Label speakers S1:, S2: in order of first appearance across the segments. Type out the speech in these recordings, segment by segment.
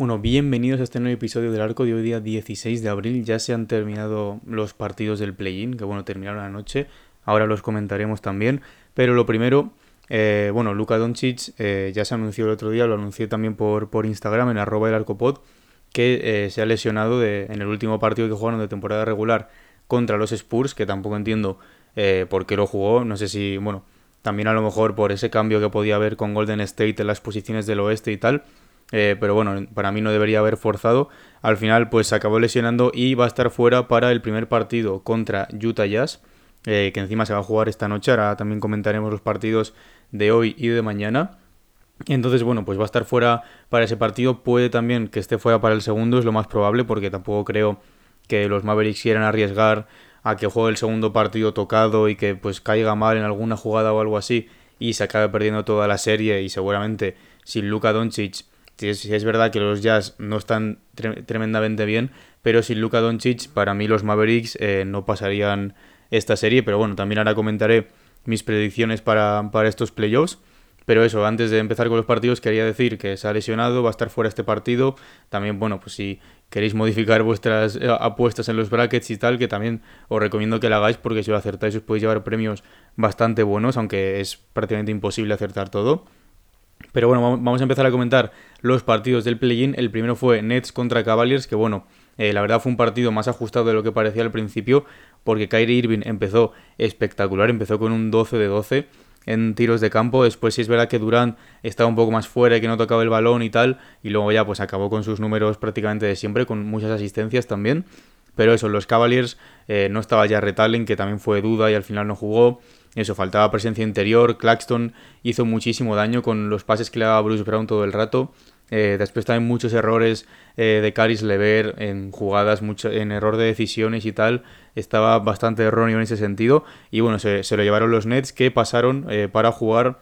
S1: Bueno, bienvenidos a este nuevo episodio del arco de hoy día 16 de abril. Ya se han terminado los partidos del play-in, que bueno, terminaron anoche. Ahora los comentaremos también. Pero lo primero, eh, bueno, Luka Doncic eh, ya se anunció el otro día, lo anuncié también por, por Instagram en arroba el arcopod, que eh, se ha lesionado en el último partido que jugaron de temporada regular contra los Spurs, que tampoco entiendo por qué lo jugó. No sé si, bueno, también a lo mejor por ese cambio que podía haber con Golden State en las posiciones del oeste y tal eh, pero bueno, para mí no debería haber forzado. Al final, pues se acabó lesionando y va a estar fuera para el primer partido contra Utah Jazz, eh, que encima se va a jugar esta noche. Ahora también comentaremos los partidos de hoy y de mañana. Entonces, bueno, pues va a estar fuera para ese partido. Puede también que esté fuera para el segundo, es lo más probable, porque tampoco creo que los Mavericks quieran arriesgar a que juegue el segundo partido tocado y que pues caiga mal en alguna jugada o algo así y se acabe perdiendo toda la serie y seguramente sin Luka Doncic si es, verdad que los Jazz no están tremendamente bien, pero sin Luka Doncic, para mí los Mavericks eh, no pasarían esta serie. Pero bueno, también ahora comentaré mis predicciones para, para estos playoffs. Pero eso, antes de empezar con los partidos, quería decir que se ha lesionado, va a estar fuera este partido. También, bueno, pues si queréis modificar vuestras eh, apuestas en los brackets y tal, que también os recomiendo que lo hagáis porque si lo acertáis os podéis llevar premios bastante buenos, aunque es prácticamente imposible acertar todo. Pero bueno, vamos a empezar a comentar los partidos del play-in. El primero fue Nets contra Cavaliers, que bueno, eh, la verdad fue un partido más ajustado de lo que parecía al principio, porque Kyrie Irving empezó espectacular, empezó con un 12 de 12 en tiros de campo. Después sí es verdad que Durant estaba un poco más fuera y que no tocaba el balón y tal, y luego ya pues acabó con sus números prácticamente de siempre, con muchas asistencias también. Pero eso, los Cavaliers eh, no estaba ya Retalling, que también fue duda y al final no jugó. Eso, faltaba presencia interior. Claxton hizo muchísimo daño con los pases que le daba Bruce Brown todo el rato. Eh, después también muchos errores eh, de Caris Lever en jugadas, mucho, en error de decisiones y tal. Estaba bastante erróneo en ese sentido. Y bueno, se, lo llevaron los Nets que pasaron eh, para jugar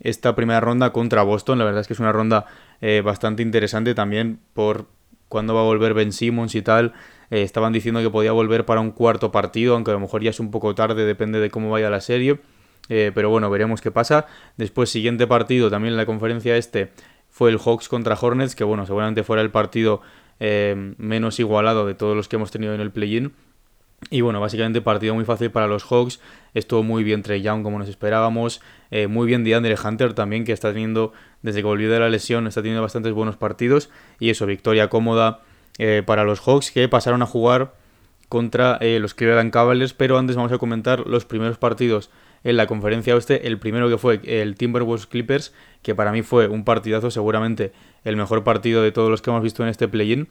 S1: esta primera ronda contra Boston. La verdad es que es una ronda bastante interesante también por cuándo va a volver Ben Simmons y tal. Eh, estaban diciendo que podía volver para un cuarto partido, aunque a lo mejor ya es un poco tarde, depende de cómo vaya la serie. Eh, pero bueno, veremos qué pasa. Después, siguiente partido, también en la conferencia este, fue el Hawks contra Hornets, que bueno, seguramente fuera el partido eh, menos igualado de todos los que hemos tenido en el play-in. Y bueno, básicamente partido muy fácil para los Hawks. Estuvo muy bien Trey Young como nos esperábamos. muy bien DeAndre Hunter también, que está teniendo, desde que volvió de la lesión, está teniendo bastantes buenos partidos. Y eso, victoria cómoda eh, para los Hawks que pasaron a jugar contra eh, los Cleveland Cavaliers, pero antes vamos a comentar los primeros partidos en la conferencia oeste. El primero que fue el Timberwolves Clippers, que para mí fue un partidazo, seguramente el mejor partido de todos los que hemos visto en este play-in.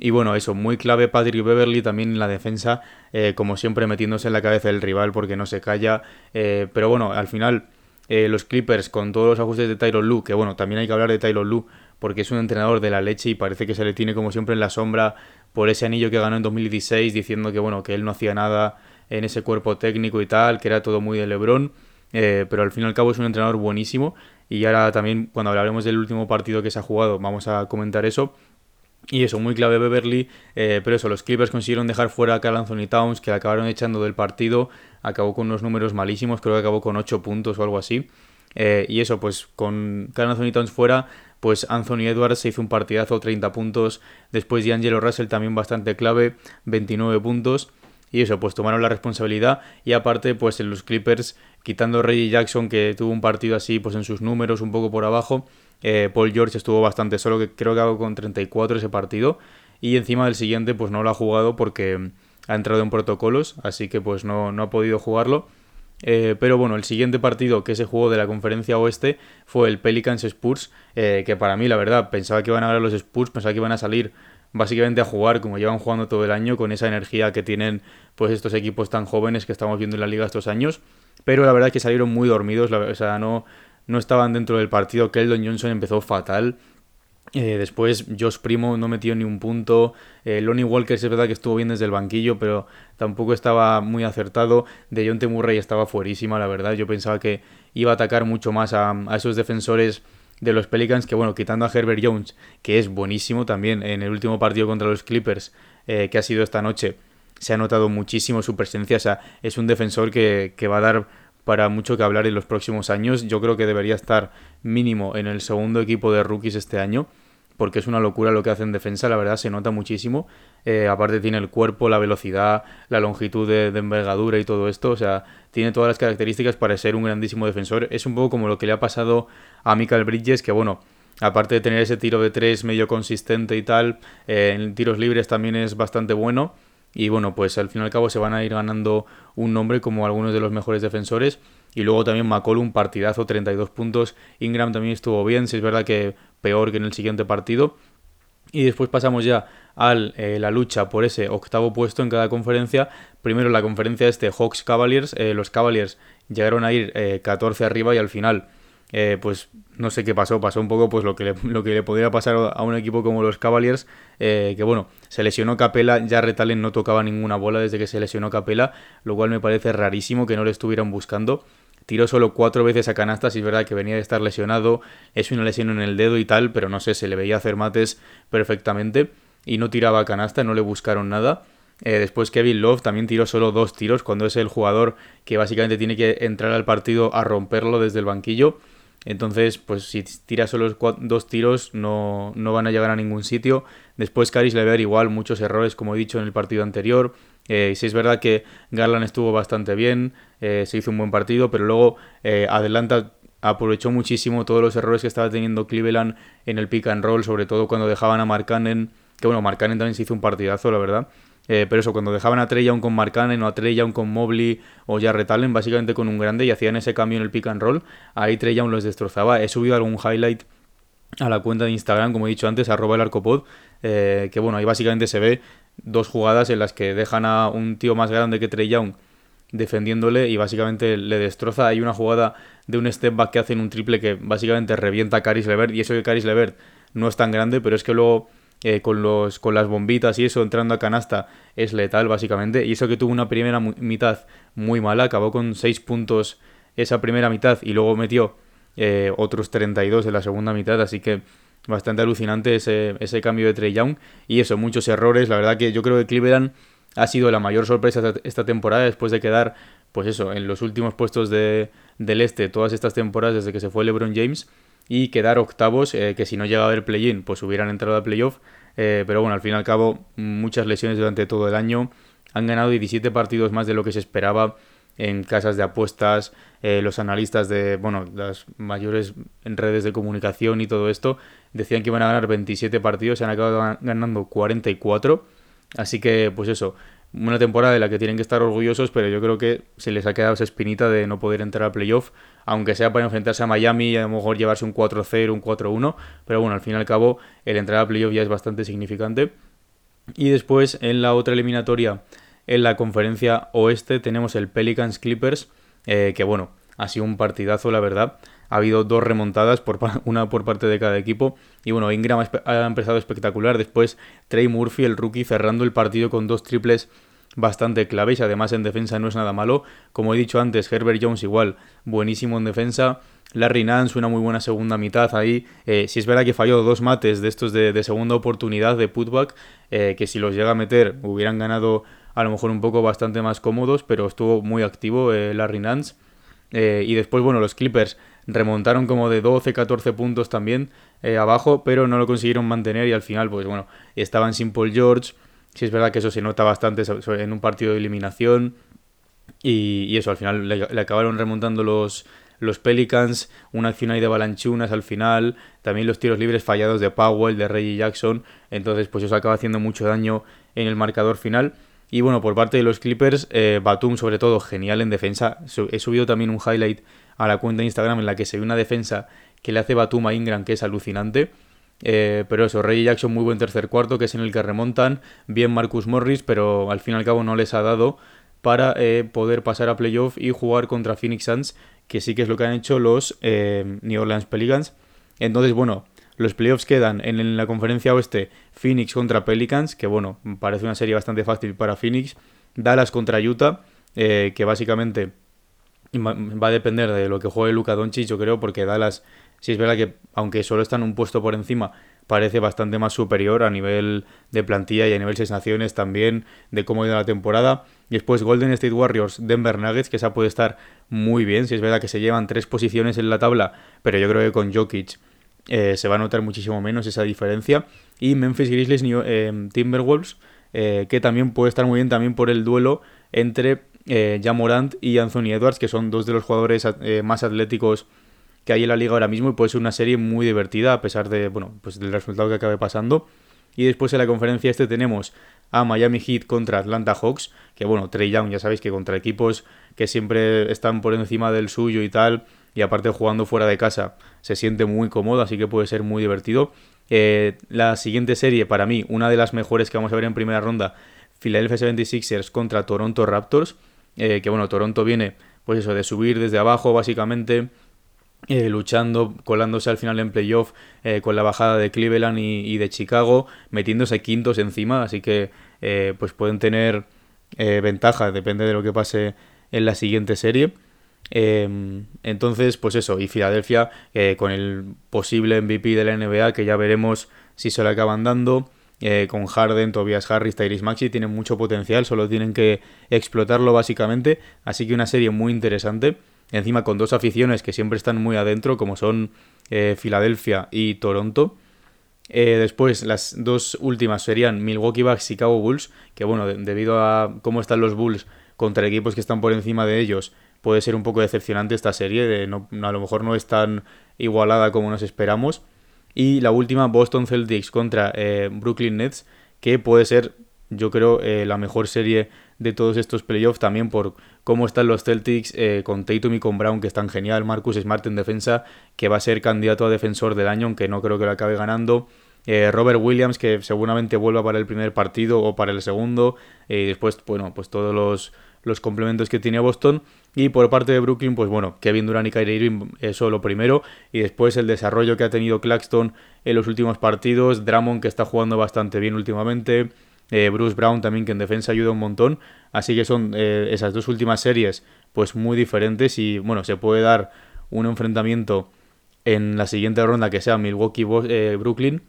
S1: Y bueno, eso, muy clave Patrick Beverly también en la defensa, eh, como siempre metiéndose en la cabeza del rival porque no se calla. pero bueno, al final los Clippers con todos los ajustes de Tyron Lue, que bueno, también hay que hablar de Tyron Lue porque es un entrenador de la leche y parece que se le tiene como siempre en la sombra por ese anillo que ganó en 2016 diciendo que bueno que él no hacía nada en ese cuerpo técnico y tal, que era todo muy de Lebron, eh, pero al fin y al cabo es un entrenador buenísimo y ahora también cuando hablaremos del último partido que se ha jugado vamos a comentar eso. Y eso, muy clave Beverly, eh, pero eso, los Clippers consiguieron dejar fuera a Carl Anthony Towns, que acabaron echando del partido, acabó con unos números malísimos, creo que acabó con 8 puntos o algo así. Eh, y eso, pues con Carl Anthony Towns fuera, pues Anthony Edwards se hizo un partidazo, 30 puntos. Después D'Angelo Russell también bastante clave, 29 puntos. Y eso, pues tomaron la responsabilidad. Y aparte, pues en los Clippers, quitando Reggie Jackson, que tuvo un partido así, pues en sus números, un poco por abajo. Eh, Paul George estuvo bastante solo, que creo que hago con 34 ese partido. Y encima del siguiente, pues no lo ha jugado porque ha entrado en protocolos, así que pues no, no ha podido jugarlo. Eh, pero bueno, el siguiente partido que se jugó de la conferencia oeste fue el Pelicans Spurs, eh, que para mí la verdad pensaba que iban a ganar los Spurs, pensaba que iban a salir básicamente a jugar como llevan jugando todo el año, con esa energía que tienen pues estos equipos tan jóvenes que estamos viendo en la liga estos años, pero la verdad es que salieron muy dormidos, o sea, no, no estaban dentro del partido, Keldon Johnson empezó fatal, eh, después Josh Primo no metió ni un punto. Eh, Lonnie Walker es verdad que estuvo bien desde el banquillo, pero tampoco estaba muy acertado. De John Murray estaba fuerísima, la verdad. Yo pensaba que iba a atacar mucho más a, esos defensores de los Pelicans, que bueno, quitando a Herbert Jones, que es buenísimo también en el último partido contra los Clippers, eh, que ha sido esta noche, se ha notado muchísimo su presencia. O sea, es un defensor que, que va a dar para mucho que hablar en los próximos años. Yo creo que debería estar mínimo en el segundo equipo de rookies este año, porque es una locura lo que hace en defensa, la verdad se nota muchísimo. Eh, aparte tiene el cuerpo, la velocidad, la longitud de, envergadura y todo esto, o sea, tiene todas las características para ser un grandísimo defensor. Es un poco como lo que le ha pasado a Michael Bridges, que bueno, aparte de tener ese tiro de tres medio consistente y tal, eh, en tiros libres también es bastante bueno. Y bueno, pues al fin y al cabo se van a ir ganando un nombre como algunos de los mejores defensores. Y luego también McCollum, partidazo, 32 puntos. Ingram también estuvo bien, si es verdad que peor que en el siguiente partido. Y después pasamos ya a eh, la lucha por ese octavo puesto en cada conferencia. Primero la conferencia este Hawks Cavaliers. Eh, los Cavaliers llegaron a ir 14 eh, arriba y al final eh, pues no sé qué pasó, pasó un poco pues lo que le, lo que le podría pasar a un equipo como los Cavaliers, eh, que bueno, se lesionó Capela, ya Retalen no tocaba ninguna bola desde que se lesionó Capela, lo cual me parece rarísimo que no le estuvieran buscando. Tiró solo cuatro veces a canastas y es verdad que venía de estar lesionado, es una lesión en el dedo y tal, pero no sé, se le veía hacer mates perfectamente y no tiraba a canasta, no le buscaron nada. Eh, después Kevin Love también tiró solo dos tiros cuando es el jugador que básicamente tiene que entrar al partido a romperlo desde el banquillo. Entonces, pues si tira solo dos tiros no, no, van a llegar a ningún sitio. Después Caris Lever igual muchos errores como he dicho en el partido anterior. Eh, si es verdad que Garland estuvo bastante bien, eh, se hizo un buen partido, pero luego eh, Adelanta aprovechó muchísimo todos los errores que estaba teniendo Cleveland en el pick and roll, sobre todo cuando dejaban a Markkanen, que bueno, Markkanen también se hizo un partidazo, la verdad. Eh, pero eso, cuando dejaban a Trey Young con Markkanen o a Trey Young con Mobley o ya Allen, básicamente con un grande y hacían ese cambio en el pick and roll, ahí Trey Young los destrozaba. He subido algún highlight a la cuenta de Instagram, como he dicho antes, arroba el arcopod, eh, que bueno, ahí básicamente se ve dos jugadas en las que dejan a un tío más grande que Trey Young defendiéndole y básicamente le destroza. Hay una jugada de un step back que hacen un triple que básicamente revienta a Caris Levert y eso que Caris Levert no es tan grande, pero es que luego eh, con, los, con las bombitas y eso entrando a canasta es letal básicamente. Y eso que tuvo una primera mitad muy mala, acabó con 6 puntos esa primera mitad y luego metió eh, otros 32 en la segunda mitad, así que bastante alucinante ese, ese cambio de Trey Young. Y eso, muchos errores, la verdad que yo creo que Cleveland ha sido la mayor sorpresa esta temporada después de quedar, pues eso, en los últimos puestos de, del este todas estas temporadas desde que se fue LeBron James y quedar octavos, eh, que si no llegaba el play-in, pues hubieran entrado a playoff. Eh, pero bueno, al fin y al cabo, muchas lesiones durante todo el año. Han ganado 17 partidos más de lo que se esperaba en casas de apuestas, eh, los analistas de, bueno, las mayores redes de comunicación y todo esto, decían que iban a ganar 27 partidos, se han acabado ganando 44. Así que, pues eso, una temporada de la que tienen que estar orgullosos, pero yo creo que se les ha quedado esa espinita de no poder entrar a playoff, aunque sea para enfrentarse a Miami y a lo mejor llevarse un 4-0, un 4-1, pero bueno, al fin y al cabo el entrar a playoff ya es bastante significante. Y después en la otra eliminatoria, en la conferencia oeste, tenemos el Pelicans Clippers, eh, que bueno, ha sido un partidazo, la verdad. Ha habido dos remontadas, por, una por parte de cada equipo. Y bueno, Ingram ha empezado espectacular. Después Trey Murphy, el rookie, cerrando el partido con dos triples bastante claves. Además, en defensa no es nada malo. Como he dicho antes, Herbert Jones igual, buenísimo en defensa. Larry Nance, una muy buena segunda mitad ahí. Eh, si es verdad que falló dos mates de estos de, segunda oportunidad de putback, eh, que si los llega a meter hubieran ganado a lo mejor un poco bastante más cómodos, pero estuvo muy activo eh, Larry Nance. y después, bueno, los Clippers remontaron como de 12, 14 puntos también eh, abajo, pero no lo consiguieron mantener y al final, pues bueno, estaban sin Paul George. Sí es verdad que eso se nota bastante en un partido de eliminación y, eso, al final le, acabaron remontando los, los Pelicans, una acción ahí de balanchunas al final, también los tiros libres fallados de Powell, de Reggie Jackson, entonces pues eso acaba haciendo mucho daño en el marcador final. Y bueno, por parte de los Clippers, eh, Batum sobre todo genial en defensa. He subido también un highlight a la cuenta de Instagram en la que se ve una defensa que le hace Batum a Ingram que es alucinante. Eh, pero eso, Reggie Jackson muy buen tercer cuarto, que es en el que remontan. Bien Marcus Morris, pero al fin y al cabo no les ha dado para eh, poder pasar a playoff y jugar contra Phoenix Suns, que sí que es lo que han hecho los eh, New Orleans Pelicans. Entonces, bueno, los playoffs quedan en, la conferencia oeste Phoenix contra Pelicans, que bueno, parece una serie bastante fácil para Phoenix. Dallas contra Utah, que básicamente va a depender de lo que juegue Luka Doncic, yo creo, porque Dallas, si es verdad que aunque solo están un puesto por encima, parece bastante más superior a nivel de plantilla y a nivel de sensaciones también, de cómo ha ido la temporada. Y después Golden State Warriors, Denver Nuggets, que esa puede estar muy bien, si es verdad que se llevan tres posiciones en la tabla, pero yo creo que con Jokic eh, se va a notar muchísimo menos esa diferencia. Y Memphis Grizzlies eh, Timberwolves, eh, que también puede estar muy bien también por el duelo entre eh, Jamorant y Anthony Edwards, que son dos de los jugadores más atléticos que hay en la liga ahora mismo y puede ser una serie muy divertida a pesar de, bueno, pues del resultado que acabe pasando. Y después en la conferencia este tenemos a Miami Heat contra Atlanta Hawks, que bueno, Trey Young ya sabéis que contra equipos que siempre están por encima del suyo y tal, y aparte jugando fuera de casa se siente muy cómodo, así que puede ser muy divertido. Eh, la siguiente serie, para mí, una de las mejores que vamos a ver en primera ronda, Philadelphia 76ers contra Toronto Raptors, eh, que bueno, Toronto viene, pues eso, de subir desde abajo básicamente, eh, luchando, colándose al final en playoff con la bajada de Cleveland y, de Chicago, metiéndose quintos encima, así que pues pueden tener ventaja, depende de lo que pase en la siguiente serie. Em, entonces, pues eso, y Filadelfia eh, con el posible MVP de la NBA, que ya veremos si se lo acaban dando. Eh, con Harden, Tobias Harris, Tyrese Maxi, tienen mucho potencial, solo tienen que explotarlo básicamente. Así que una serie muy interesante. Encima con dos aficiones que siempre están muy adentro, como son eh, Filadelfia y Toronto. después, las dos últimas serían Milwaukee Bucks, y Chicago Bulls, que bueno, debido a cómo están los Bulls contra equipos que están por encima de ellos, puede ser un poco decepcionante esta serie, de a lo mejor no es tan igualada como nos esperamos. Y la última, Boston Celtics contra eh, Brooklyn Nets, que puede ser, yo creo, eh, la mejor serie de todos estos playoffs, también por cómo están los Celtics eh, con Tatum y con Brown, que están genial, Marcus Smart en defensa, que va a ser candidato a defensor del año, aunque no creo que lo acabe ganando. Robert Williams, que seguramente vuelva para el primer partido o para el segundo. Y después, bueno, pues todos los, los complementos que tiene Boston. Y por parte de Brooklyn, pues bueno, Kevin Durant y Kyrie Irving, eso lo primero. Y después el desarrollo que ha tenido Claxton en los últimos partidos. Drummond, que está jugando bastante bien últimamente. Eh, Bruce Brown también, que en defensa ayuda un montón. Así que son eh, esas dos últimas series, pues muy diferentes. Y bueno, se puede dar un enfrentamiento en la siguiente ronda que sea Milwaukee-Brooklyn.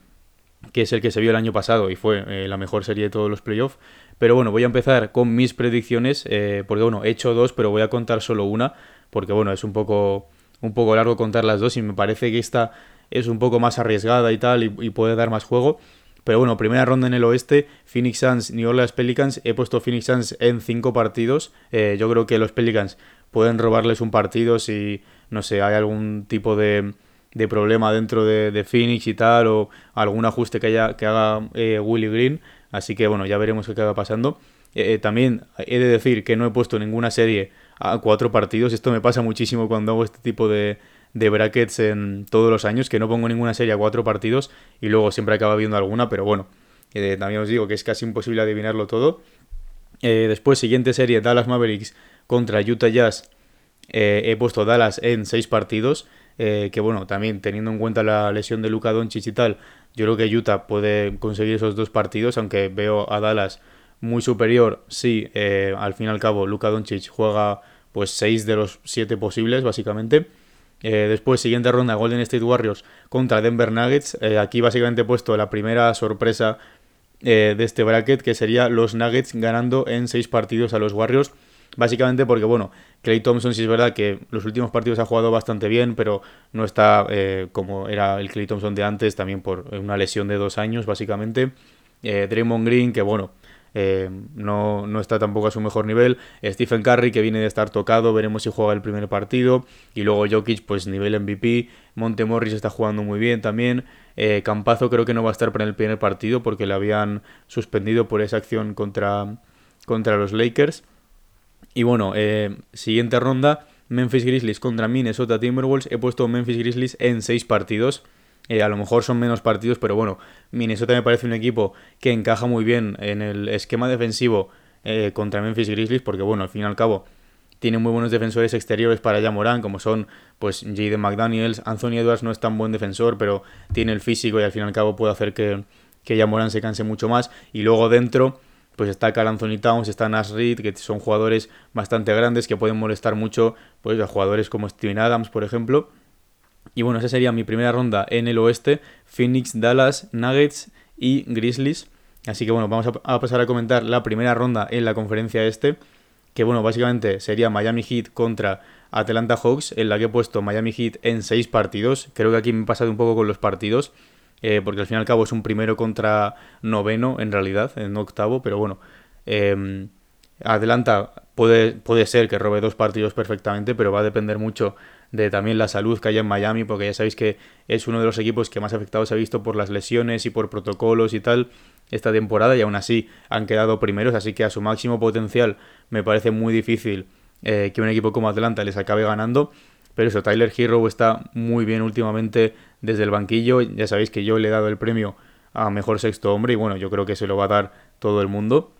S1: Eh, que es el que se vio el año pasado y fue la mejor serie de todos los playoffs. Pero bueno, voy a empezar con mis predicciones, eh, porque bueno, he hecho dos, pero voy a contar solo una, porque bueno, es un poco, un poco largo contar las dos y me parece que esta es un poco más arriesgada y tal, y, puede dar más juego. Pero bueno, primera ronda en el oeste, Phoenix Suns, New Orleans Pelicans. He puesto Phoenix Suns en cinco partidos. Eh, yo creo que los Pelicans pueden robarles un partido si, no sé, hay algún tipo de, de problema dentro de, Phoenix y tal, o algún ajuste que, haya, que haga eh, Willie Green. Así que bueno, ya veremos qué acaba pasando. Eh, eh, también he de decir que no he puesto ninguna serie a cuatro partidos. Esto me pasa muchísimo cuando hago este tipo de, de brackets en todos los años, que no pongo ninguna serie a cuatro partidos y luego siempre acaba viendo alguna, pero bueno, eh, también os digo que es casi imposible adivinarlo todo. después, siguiente serie, Dallas Mavericks contra Utah Jazz. he puesto Dallas en seis partidos. Que bueno, también teniendo en cuenta la lesión de Luca Doncic y tal, yo creo que Utah puede conseguir esos dos partidos, aunque veo a Dallas muy superior. Sí, eh, al fin y al cabo, Luka Doncic juega pues 6 de los 7 posibles, básicamente. Eh, después, siguiente ronda, Golden State Warriors contra Denver Nuggets. Eh, aquí básicamente he puesto la primera sorpresa de este bracket, que sería los Nuggets ganando en 6 partidos a los Warriors. Básicamente porque, bueno, Clay Thompson sí es verdad que los últimos partidos ha jugado bastante bien, pero no está eh, como era el Clay Thompson de antes, también por una lesión de dos años, básicamente. Eh, Draymond Green, que bueno, eh, no, no, está tampoco a su mejor nivel. Stephen Curry, que viene de estar tocado, veremos si juega el primer partido. Y luego Jokic, pues nivel MVP. Monte Morris está jugando muy bien también. Campazo creo que no va a estar para el primer partido porque le habían suspendido por esa acción contra, contra los Lakers. Y bueno, eh, siguiente ronda, Memphis Grizzlies contra Minnesota Timberwolves. He puesto Memphis Grizzlies en 6 partidos. Eh, a lo mejor son menos partidos, pero bueno, Minnesota me parece un equipo que encaja muy bien en el esquema defensivo eh, contra Memphis Grizzlies, porque bueno, al fin y al cabo tiene muy buenos defensores exteriores para Jamoran, como son pues Jaden McDaniels. Anthony Edwards no es tan buen defensor, pero tiene el físico y al fin y al cabo puede hacer que, que Jamoran se canse mucho más. Y luego dentro pues está Carl Anthony Towns, está Nash Reed, que son jugadores bastante grandes que pueden molestar mucho pues, a jugadores como Steven Adams, por ejemplo. Y bueno, esa sería mi primera ronda en el oeste, Phoenix, Dallas, Nuggets y Grizzlies. Así que bueno, vamos a, pasar a comentar la primera ronda en la conferencia este, que bueno, básicamente sería Miami Heat contra Atlanta Hawks, en la que he puesto Miami Heat en 6 partidos. Creo que aquí me he pasado un poco con los partidos, eh, porque al fin y al cabo es un primero contra noveno, en realidad, en octavo, pero bueno. Em, Atlanta puede, puede ser que robe dos partidos perfectamente, pero va a depender mucho de también la salud que haya en Miami, porque ya sabéis que es uno de los equipos que más afectados se ha visto por las lesiones y por protocolos y tal esta temporada, y aún así han quedado primeros, así que a su máximo potencial me parece muy difícil eh, que un equipo como Atlanta les acabe ganando. Pero eso, Tyler Hero está muy bien últimamente desde el banquillo. Ya sabéis que yo le he dado el premio a mejor sexto hombre y bueno, yo creo que se lo va a dar todo el mundo.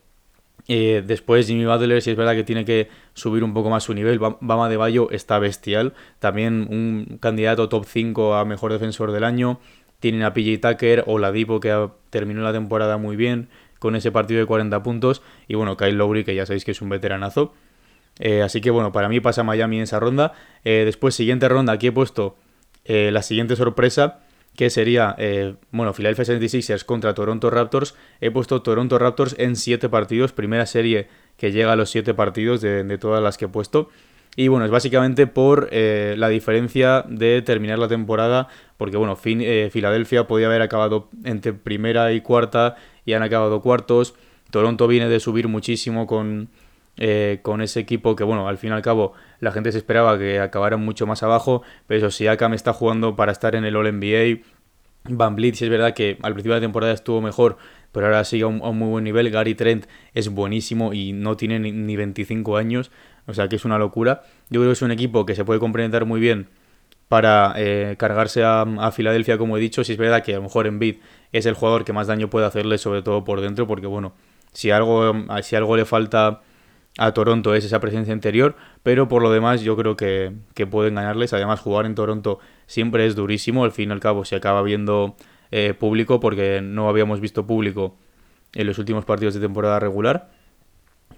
S1: Eh, después Jimmy Butler, si es verdad que tiene que subir un poco más su nivel. Bama de Bayo está bestial. También un candidato top 5 a mejor defensor del año. Tienen a PJ Tucker o la Dipo que terminó la temporada muy bien con ese partido de 40 puntos. Y bueno, Kyle Lowry que ya sabéis que es un veteranazo. Eh, así que bueno, para mí pasa Miami en esa ronda. Eh, después, siguiente ronda, aquí he puesto la siguiente sorpresa que sería, eh, bueno, Philadelphia 76ers contra Toronto Raptors. He puesto Toronto Raptors en 7 partidos, primera serie que llega a los 7 partidos de, todas las que he puesto. Y bueno, es básicamente por eh, la diferencia de terminar la temporada, porque bueno, eh, Filadelfia podía haber acabado entre primera y cuarta y han acabado cuartos. Toronto viene de subir muchísimo con, con ese equipo que, bueno, al fin y al cabo la gente se esperaba que acabaran mucho más abajo, pero eso sí, Akam está jugando para estar en el All-NBA. Van Blitz es verdad que al principio de la temporada estuvo mejor, pero ahora sigue a un, muy buen nivel. Gary Trent es buenísimo y no tiene ni, 25 años, o sea que es una locura. Yo creo que es un equipo que se puede complementar muy bien para eh, cargarse a, a, Filadelfia, como he dicho. Si es verdad que a lo mejor Embiid es el jugador que más daño puede hacerle, sobre todo por dentro, porque bueno, si algo, si algo le falta a Toronto es esa presencia interior, pero por lo demás yo creo que, pueden ganarles. Además, jugar en Toronto siempre es durísimo, al fin y al cabo se acaba viendo eh, público porque no habíamos visto público en los últimos partidos de temporada regular.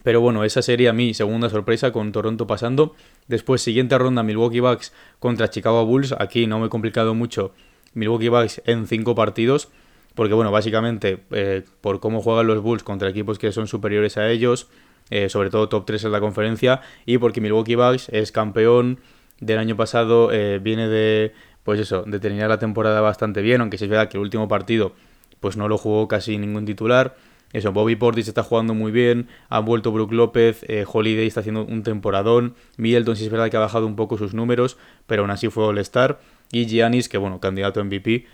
S1: Pero bueno, esa sería mi segunda sorpresa con Toronto pasando. Después, siguiente ronda, Milwaukee Bucks contra Chicago Bulls. Aquí no me he complicado mucho. Milwaukee Bucks en cinco partidos. Porque bueno, básicamente eh, por cómo juegan los Bulls contra equipos que son superiores a ellos, eh, sobre todo top 3 en la conferencia, y porque Milwaukee Bucks es campeón del año pasado, eh, viene de, pues eso, de terminar la temporada bastante bien, aunque si es verdad que el último partido pues no lo jugó casi ningún titular. Eso, Bobby Portis está jugando muy bien, ha vuelto Brook López, eh, Holiday está haciendo un temporadón, Middleton sí es verdad que ha bajado un poco sus números, pero aún así fue All-Star, y Giannis, que bueno, candidato MVP,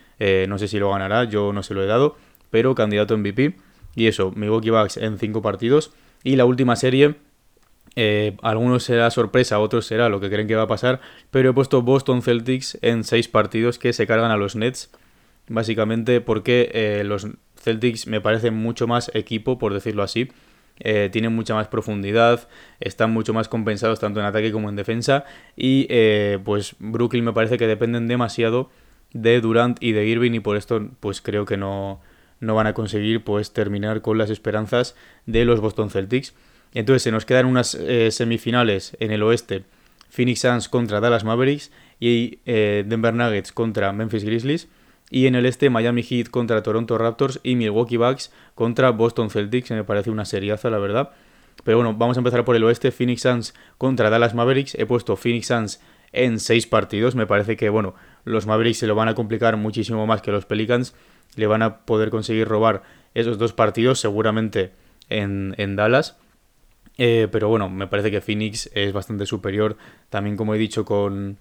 S1: no sé si lo ganará, yo no se lo he dado, pero candidato MVP, y eso, Milwaukee Bucks en 5 partidos, y la última serie, eh, algunos será sorpresa, otros será lo que creen que va a pasar, pero he puesto Boston Celtics en seis partidos que se cargan a los Nets, básicamente porque eh, los Celtics me parecen mucho más equipo, por decirlo así. Eh, tienen mucha más profundidad, están mucho más compensados tanto en ataque como en defensa y pues Brooklyn me parece que dependen demasiado de Durant y de Irving y por esto pues creo que no, no van a conseguir pues terminar con las esperanzas de los Boston Celtics. Entonces se nos quedan unas eh, semifinales en el oeste, Phoenix Suns contra Dallas Mavericks y eh, Denver Nuggets contra Memphis Grizzlies. Y en el este Miami Heat contra Toronto Raptors y Milwaukee Bucks contra Boston Celtics. Me parece una seriaza, la verdad. Pero bueno, vamos a empezar por el oeste. Phoenix Suns contra Dallas Mavericks. He puesto Phoenix Suns en seis partidos. Me parece que, bueno, los Mavericks se lo van a complicar muchísimo más que los Pelicans le van a poder conseguir robar esos dos partidos seguramente en, Dallas. Eh, pero bueno, me parece que Phoenix es bastante superior. También, como he dicho, con,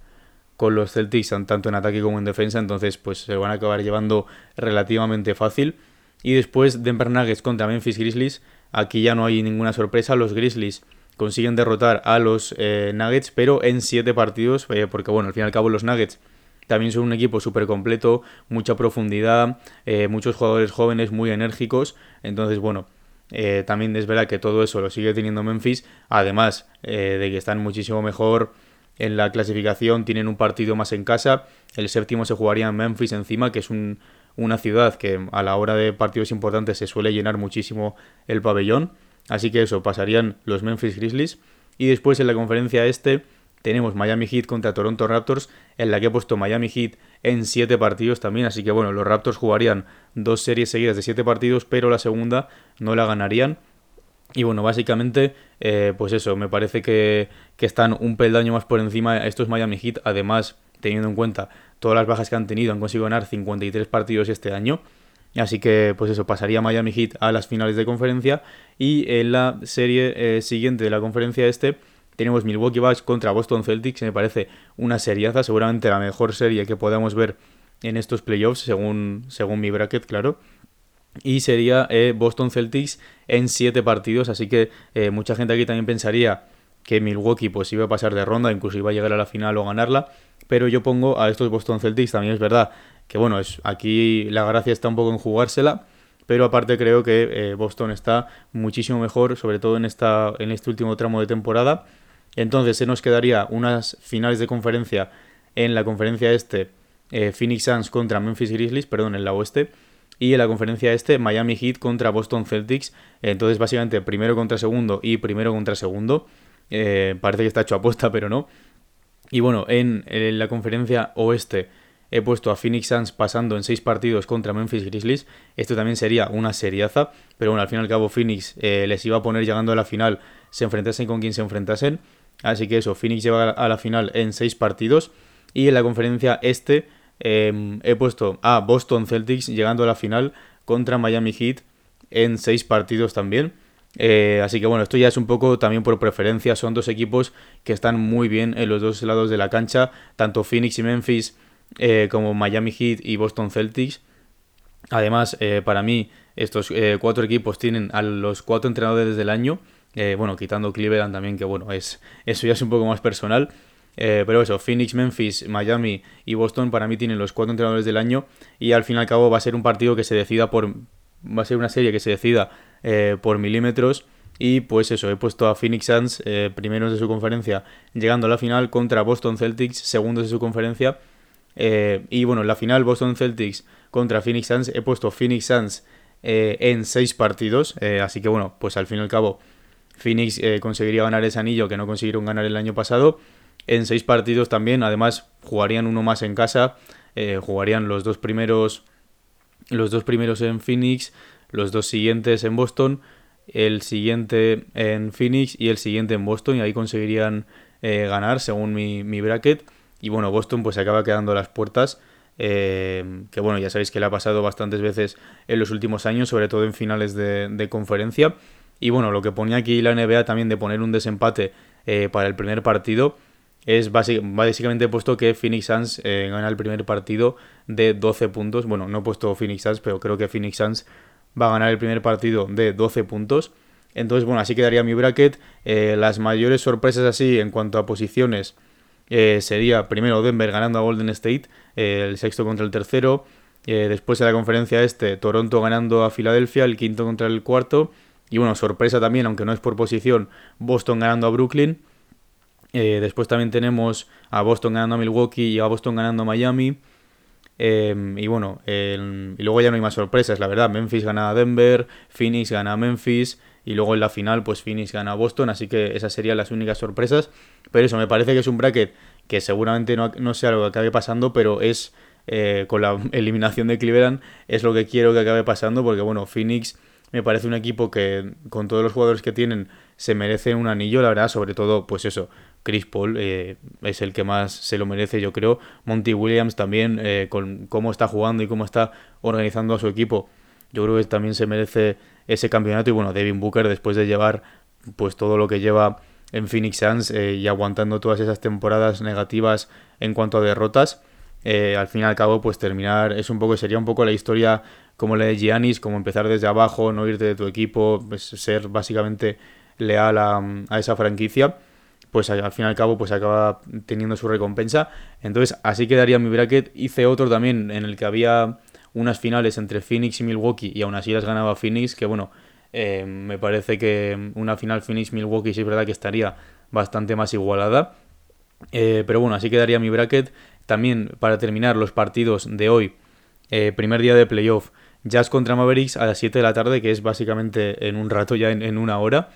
S1: con los Celtics, tanto en ataque como en defensa. Entonces, pues se van a acabar llevando relativamente fácil. Y después Denver Nuggets contra Memphis Grizzlies. Aquí ya no hay ninguna sorpresa. Los Grizzlies consiguen derrotar a los eh, Nuggets, pero en 7 partidos. Eh, porque bueno, al fin y al cabo los Nuggets también son un equipo súper completo, mucha profundidad, eh, muchos jugadores jóvenes muy enérgicos. Entonces, bueno, también es verdad que todo eso lo sigue teniendo Memphis. Además de que están muchísimo mejor en la clasificación, tienen un partido más en casa. El séptimo se jugaría en Memphis encima, que es una ciudad que a la hora de partidos importantes se suele llenar muchísimo el pabellón. Así que eso, pasarían los Memphis Grizzlies. Y después en la conferencia este tenemos Miami Heat contra Toronto Raptors, en la que he puesto Miami Heat en 7 partidos también, así que bueno, los Raptors jugarían dos series seguidas de 7 partidos, pero la segunda no la ganarían. Y bueno, básicamente, eh, pues eso, me parece que, que, están un peldaño más por encima estos Miami Heat, además, teniendo en cuenta todas las bajas que han tenido, han conseguido ganar 53 partidos este año. Así que, pues eso, pasaría Miami Heat a las finales de conferencia. Y en la serie eh, siguiente de la conferencia este, tenemos Milwaukee Bucks contra Boston Celtics, me parece una seriaza, seguramente la mejor serie que podamos ver en estos playoffs, según, según mi bracket, claro. Y sería eh, Boston Celtics en 7 partidos, así que eh, mucha gente aquí también pensaría que Milwaukee pues iba a pasar de ronda, incluso iba a llegar a la final o ganarla, pero yo pongo a estos Boston Celtics, también es verdad que bueno, es, aquí la gracia está un poco en jugársela, pero aparte creo que eh, Boston está muchísimo mejor, sobre todo en, esta, en este último tramo de temporada. Entonces se nos quedaría unas finales de conferencia en la conferencia este, eh, Phoenix Suns contra Memphis Grizzlies, perdón, en la oeste. Y en la conferencia este, Miami Heat contra Boston Celtics. Entonces, básicamente, primero contra segundo y primero contra segundo. Eh, parece que está hecho apuesta, pero no. Y bueno, en, en la conferencia oeste he puesto a Phoenix Suns pasando en seis partidos contra Memphis Grizzlies. Esto también sería una seriaza, pero bueno, al fin y al cabo Phoenix eh, les iba a poner llegando a la final, se enfrentasen con quien se enfrentasen. Así que eso, Phoenix lleva a la final en seis partidos. Y en la conferencia este em, he puesto a Boston Celtics llegando a la final contra Miami Heat en seis partidos también. Eh, así que bueno, esto ya es un poco también por preferencia. Son dos equipos que están muy bien en los dos lados de la cancha. Tanto Phoenix y Memphis eh, como Miami Heat y Boston Celtics. Además, eh, para mí, estos eh, cuatro equipos tienen a los cuatro entrenadores del año. bueno, quitando Cleveland también, que bueno, es eso ya es un poco más personal. pero eso, Phoenix, Memphis, Miami y Boston para mí tienen los cuatro entrenadores del año. Y al fin y al cabo va a ser un partido que se decida por. Va a ser una serie que se decida por milímetros. Y pues eso, he puesto a Phoenix Suns primeros de su conferencia, llegando a la final contra Boston Celtics, segundos de su conferencia eh, y bueno, en la final Boston Celtics contra Phoenix Suns he puesto Phoenix Suns eh, en seis partidos. Eh, así que bueno, pues al fin y al cabo Phoenix conseguiría ganar ese anillo que no consiguieron ganar el año pasado. En seis partidos también, además jugarían uno más en casa. jugarían los dos primeros. Los dos primeros en Phoenix. Los dos siguientes en Boston. El siguiente en Phoenix y el siguiente en Boston. Y ahí conseguirían ganar según mi, mi bracket. Y bueno, Boston pues se acaba quedando las puertas. Eh, que bueno, ya sabéis que le ha pasado bastantes veces en los últimos años, sobre todo en finales de, conferencia. Y bueno, lo que ponía aquí la NBA también de poner un desempate eh, para el primer partido es básicamente puesto que Phoenix Suns eh, gana el primer partido de 12 puntos. Bueno, no he puesto Phoenix Suns, pero creo que Phoenix Suns va a ganar el primer partido de 12 puntos. Entonces, bueno, así quedaría mi bracket. las mayores sorpresas así en cuanto a posiciones eh, sería primero Denver ganando a Golden State, eh, el sexto contra el tercero. Eh, después de la conferencia este, Toronto ganando a Filadelfia, el quinto contra el cuarto. Y bueno, sorpresa también, aunque no es por posición, Boston ganando a Brooklyn. después también tenemos a Boston ganando a Milwaukee y a Boston ganando a Miami. y bueno, y luego ya no hay más sorpresas, la verdad. Memphis gana a Denver, Phoenix gana a Memphis, y luego en la final pues Phoenix gana a Boston, así que esas serían las únicas sorpresas. Pero eso, me parece que es un bracket que seguramente no, no sea lo que acabe pasando, pero es eh, con la eliminación de Cleveland es lo que quiero que acabe pasando, porque bueno, Phoenix me parece un equipo que con todos los jugadores que tienen se merece un anillo, la verdad, sobre todo pues eso, Chris Paul eh, es el que más se lo merece, yo creo. Monty Williams también, eh, con cómo está jugando y cómo está organizando a su equipo, yo creo que también se merece ese campeonato y bueno, Devin Booker después de llevar pues todo lo que lleva en Phoenix Suns eh, y aguantando todas esas temporadas negativas en cuanto a derrotas, eh, al fin y al cabo pues terminar es un poco sería un poco la historia como la de Giannis, como empezar desde abajo, no irte de tu equipo, pues, ser básicamente leal a, a esa franquicia pues al fin y al cabo pues acaba teniendo su recompensa. Entonces así quedaría mi bracket. Hice otro también en el que había unas finales entre Phoenix y Milwaukee y aún así las ganaba Phoenix, que bueno, eh, me parece que una final Phoenix-Milwaukee sí es verdad que estaría bastante más igualada. Eh, pero bueno, así quedaría mi bracket. También para terminar los partidos de hoy, eh, primer día de playoff, Jazz contra Mavericks a las 7 de la tarde, que es básicamente en un rato ya en una hora.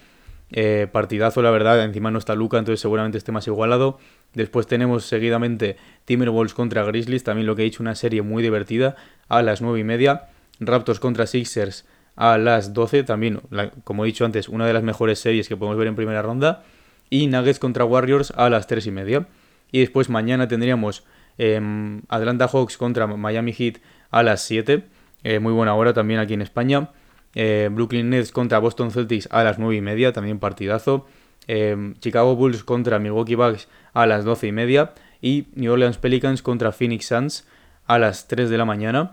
S1: Eh, partidazo, la verdad. Encima no está Luca, entonces seguramente esté más igualado. Después tenemos seguidamente Timberwolves contra Grizzlies, también lo que he dicho, una serie muy divertida a las 9 y media. Raptors contra Sixers a las 12, también, como he dicho antes, una de las mejores series que podemos ver en primera ronda, y Nuggets contra Warriors a las 3 y media. Y después mañana tendríamos em, Atlanta Hawks contra Miami Heat a las 7, eh, muy buena hora también aquí en España. Eh, Brooklyn Nets contra Boston Celtics a las 9 y media, también partidazo. Em, Chicago Bulls contra Milwaukee Bucks a las 12 y media. Y New Orleans Pelicans contra Phoenix Suns a las 3 de la mañana.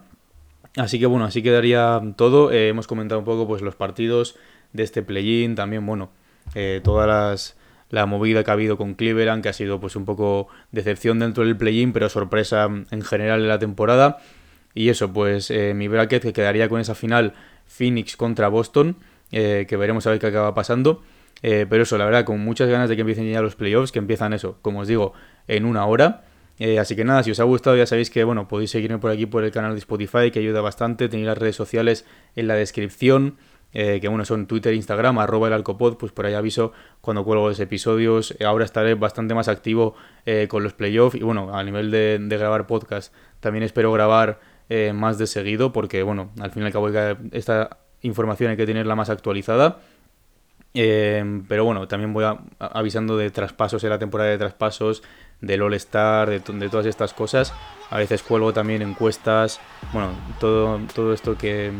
S1: Así que bueno, así quedaría todo. Eh, hemos comentado un poco pues los partidos de este play-in, también bueno, eh, todas las la movida que ha habido con Cleveland, que ha sido pues un poco decepción dentro del play-in, pero sorpresa en general en la temporada. Y eso, pues eh, mi bracket que quedaría con esa final Phoenix contra Boston, que veremos a ver qué acaba pasando. pero eso, la verdad, con muchas ganas de que empiecen ya los playoffs, que empiezan eso, como os digo, en una hora. Eh, así que nada, si os ha gustado ya sabéis que bueno, podéis seguirme por aquí por el canal de Spotify que ayuda bastante, tenéis las redes sociales en la descripción, eh, que bueno, son Twitter, Instagram, arroba el alcopod, pues por ahí aviso cuando cuelgo los episodios, ahora estaré bastante más activo eh, con los playoffs y bueno, a nivel de, grabar podcast también espero grabar más de seguido porque bueno, al fin y al cabo esta información hay que tenerla más actualizada. pero bueno, también voy avisando de traspasos en la temporada de traspasos, del All-Star, de, todas estas cosas. A veces cuelgo también encuestas, bueno, todo, todo esto que,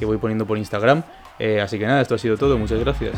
S1: voy poniendo por Instagram. Eh, así que nada, esto ha sido todo, muchas gracias.